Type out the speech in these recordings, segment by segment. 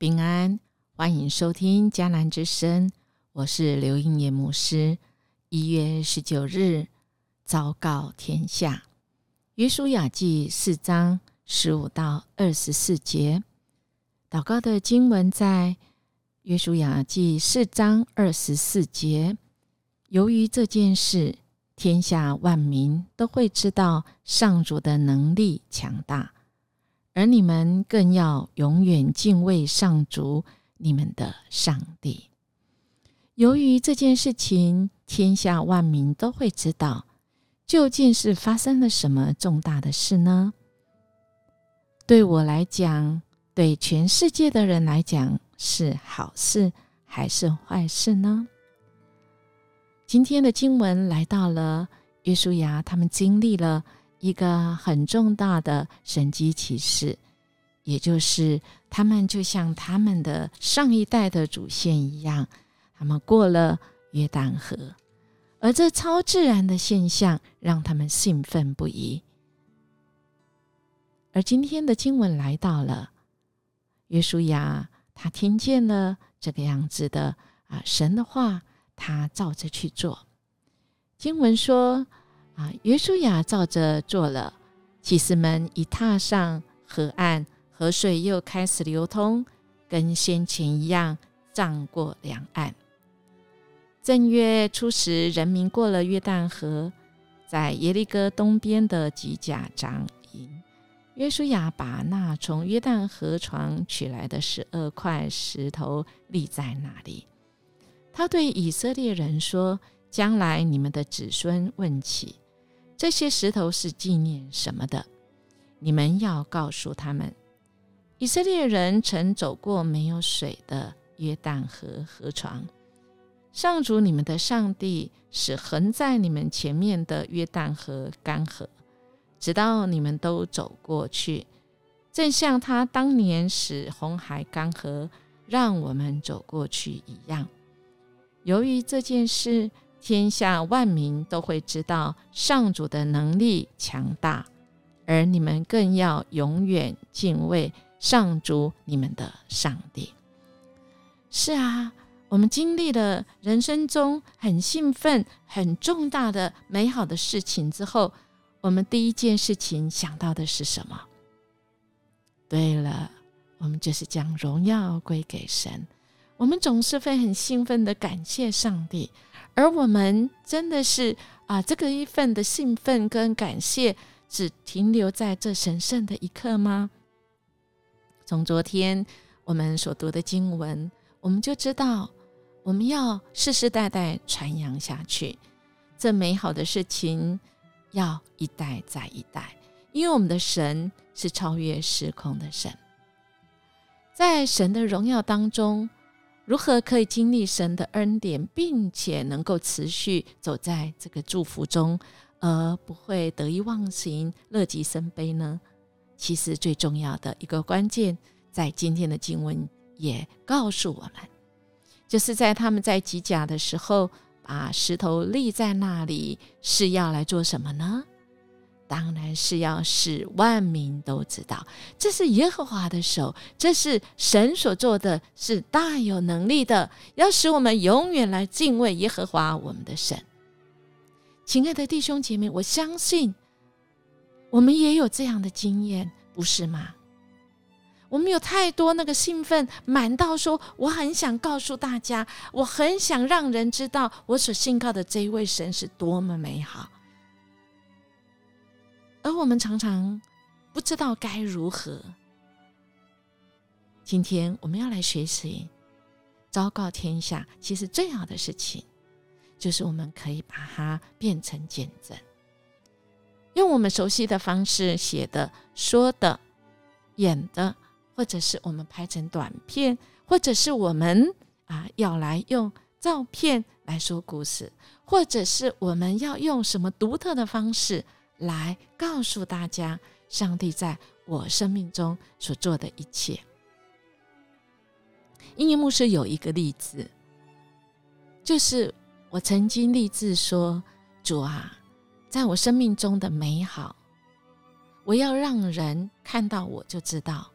平安，欢迎收听迦南之声，我是刘英业牧师。一月十九日，昭告天下，约书亚记四章十五到二十四节，祷告的经文在约书亚记四章二十四节。由于这件事，天下万民都会知道上主的能力强大。而你们更要永远敬畏上主，你们的上帝。由于这件事情，天下万民都会知道，究竟是发生了什么重大的事呢？对我来讲，对全世界的人来讲，是好事还是坏事呢？今天的经文来到了约书亚，他们经历了。一个很重大的神机启示，也就是他们就像他们的上一代的祖先一样，他们过了约旦河，而这超自然的现象让他们兴奋不已。而今天的经文来到了约书亚，他听见了这个样子的啊神的话，他照着去做。经文说。啊，约书亚照着做了。祭司们一踏上河岸，河水又开始流通，跟先前一样，涨过两岸。正月初十，人民过了约旦河，在耶利哥东边的吉甲长营，约书亚把那从约旦河床取来的十二块石头立在那里。他对以色列人说：“将来你们的子孙问起。”这些石头是纪念什么的？你们要告诉他们：以色列人曾走过没有水的约旦河河床。上主你们的上帝使横在你们前面的约旦河干涸，直到你们都走过去，正像他当年使红海干涸，让我们走过去一样。由于这件事。天下万民都会知道上主的能力强大，而你们更要永远敬畏上主你们的上帝。是啊，我们经历了人生中很兴奋、很重大的美好的事情之后，我们第一件事情想到的是什么？对了，我们就是将荣耀归给神。我们总是会很兴奋的感谢上帝。而我们真的是啊，这个一份的兴奋跟感谢，只停留在这神圣的一刻吗？从昨天我们所读的经文，我们就知道，我们要世世代代传扬下去，这美好的事情要一代再一代，因为我们的神是超越时空的神，在神的荣耀当中。如何可以经历神的恩典，并且能够持续走在这个祝福中，而不会得意忘形、乐极生悲呢？其实最重要的一个关键，在今天的经文也告诉我们，就是在他们在吉甲的时候，把石头立在那里，是要来做什么呢？当然是要使万民都知道，这是耶和华的手，这是神所做的，是大有能力的，要使我们永远来敬畏耶和华我们的神。亲爱的弟兄姐妹，我相信我们也有这样的经验，不是吗？我们有太多那个兴奋，满到说我很想告诉大家，我很想让人知道我所信靠的这一位神是多么美好。而我们常常不知道该如何。今天我们要来学习，昭告天下。其实最好的事情，就是我们可以把它变成见证，用我们熟悉的方式写的、说的、演的，或者是我们拍成短片，或者是我们啊要来用照片来说故事，或者是我们要用什么独特的方式。来告诉大家，上帝在我生命中所做的一切。英语牧师有一个例子，就是我曾经立志说：“主啊，在我生命中的美好，我要让人看到，我就知道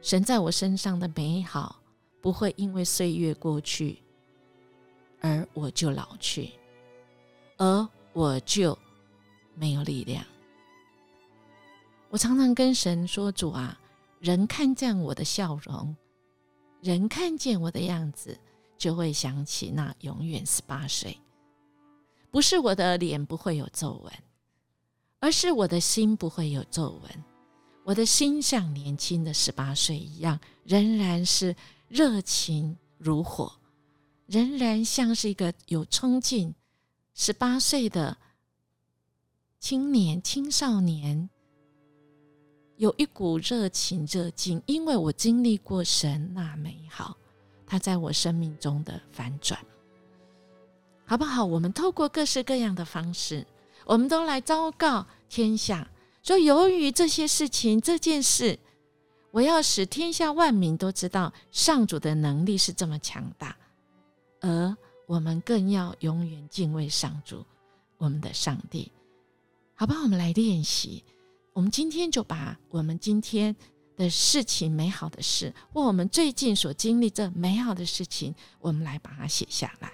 神在我身上的美好不会因为岁月过去而我就老去，而我就没有力量。我常常跟神说：“主啊，人看见我的笑容，人看见我的样子，就会想起那永远十八岁。不是我的脸不会有皱纹，而是我的心不会有皱纹。”我的心像年轻的十八岁一样，仍然是热情如火，仍然像是一个有冲劲十八岁的青年、青少年，有一股热情、热劲，因为我经历过神那美好，他在我生命中的反转，好不好？我们透过各式各样的方式，我们都来昭告天下。说，由于这些事情，这件事，我要使天下万民都知道上主的能力是这么强大，而我们更要永远敬畏上主，我们的上帝。好吧，我们来练习。我们今天就把我们今天的事情、美好的事，或我们最近所经历这美好的事情，我们来把它写下来，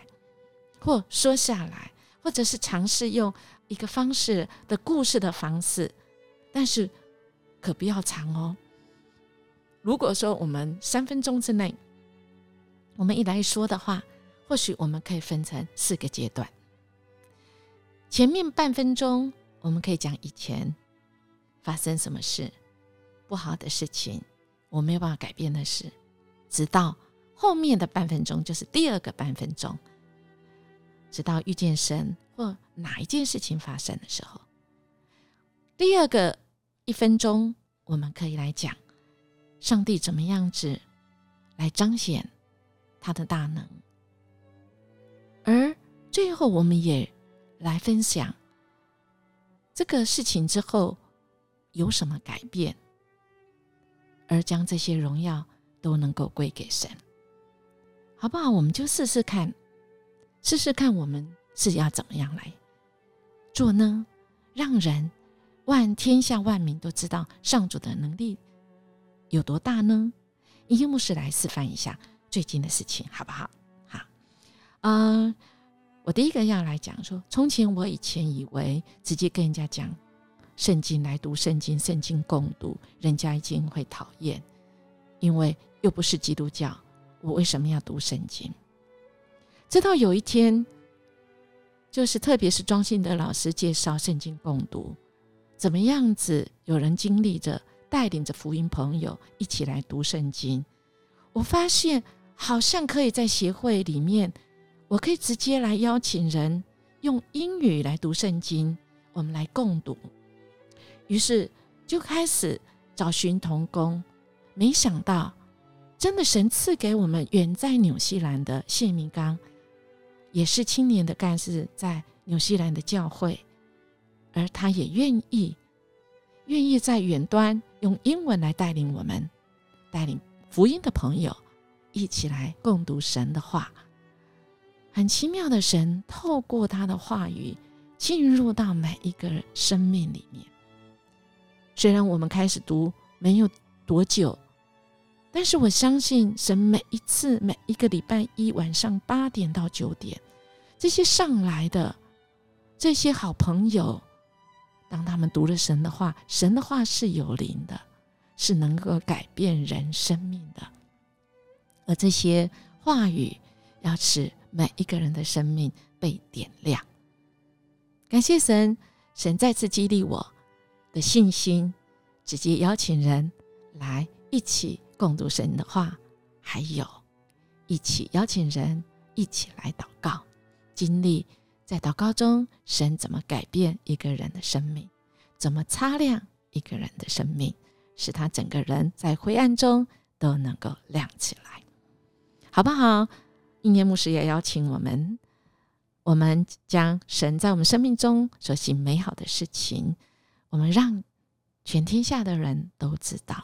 或说下来，或者是尝试用一个方式的故事的方式。但是可不要长哦。如果说我们三分钟之内，我们一来说的话，或许我们可以分成四个阶段。前面半分钟，我们可以讲以前发生什么事不好的事情，我没有办法改变的事，直到后面的半分钟，就是第二个半分钟，直到遇见神或哪一件事情发生的时候，第二个。一分钟，我们可以来讲上帝怎么样子来彰显他的大能，而最后我们也来分享这个事情之后有什么改变，而将这些荣耀都能够归给神，好不好？我们就试试看，试试看我们是要怎么样来做呢？让人。万天下万民都知道上主的能力有多大呢？音乐牧师来示范一下最近的事情，好不好？好，嗯，我第一个要来讲说，从前我以前以为直接跟人家讲圣经来读圣经，圣经共读，人家一定会讨厌，因为又不是基督教，我为什么要读圣经？直到有一天，就是特别是庄信德老师介绍圣经共读。怎么样子？有人经历着带领着福音朋友一起来读圣经，我发现好像可以在协会里面，我可以直接来邀请人用英语来读圣经，我们来共读。于是就开始找寻童工，没想到真的神赐给我们远在纽西兰的谢明刚，也是青年的干事，在纽西兰的教会。而他也愿意，愿意在远端用英文来带领我们，带领福音的朋友一起来共读神的话。很奇妙的神透过他的话语进入到每一个生命里面。虽然我们开始读没有多久，但是我相信神每一次每一个礼拜一晚上八点到九点，这些上来的这些好朋友。当他们读了神的话，神的话是有灵的，是能够改变人生命的。而这些话语要使每一个人的生命被点亮。感谢神，神再次激励我的信心，直接邀请人来一起共读神的话，还有一起邀请人一起来祷告，经历。在祷告中，神怎么改变一个人的生命？怎么擦亮一个人的生命，使他整个人在灰暗中都能够亮起来，好不好？一年牧师也邀请我们，我们将神在我们生命中所行美好的事情，我们让全天下的人都知道。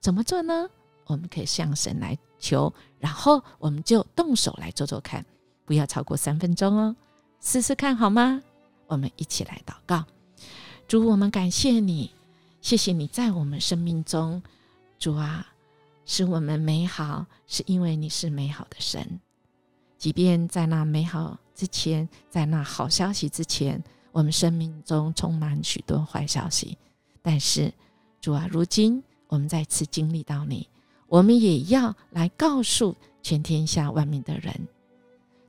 怎么做呢？我们可以向神来求，然后我们就动手来做做看，不要超过三分钟哦。试试看好吗？我们一起来祷告。主，我们感谢你，谢谢你在我们生命中，主啊，使我们美好，是因为你是美好的神。即便在那美好之前，在那好消息之前，我们生命中充满许多坏消息。但是主啊，如今我们再次经历到你，我们也要来告诉全天下万民的人，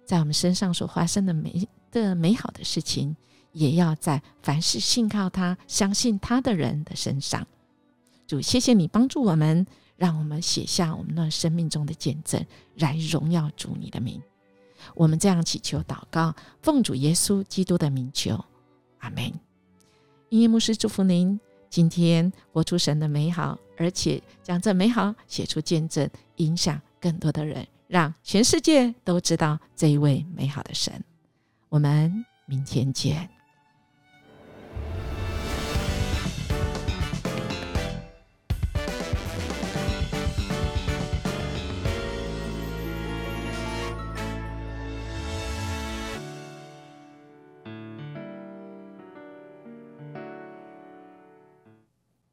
在我们身上所发生的美的美好的事情，也要在凡是信靠他、相信他的人的身上。主，谢谢你帮助我们，让我们写下我们那生命中的见证，来荣耀主你的名。我们这样祈求祷告，奉主耶稣基督的名求，阿门。音乐牧师祝福您，今天活出神的美好，而且将这美好写出见证，影响更多的人，让全世界都知道这一位美好的神。我们明天见。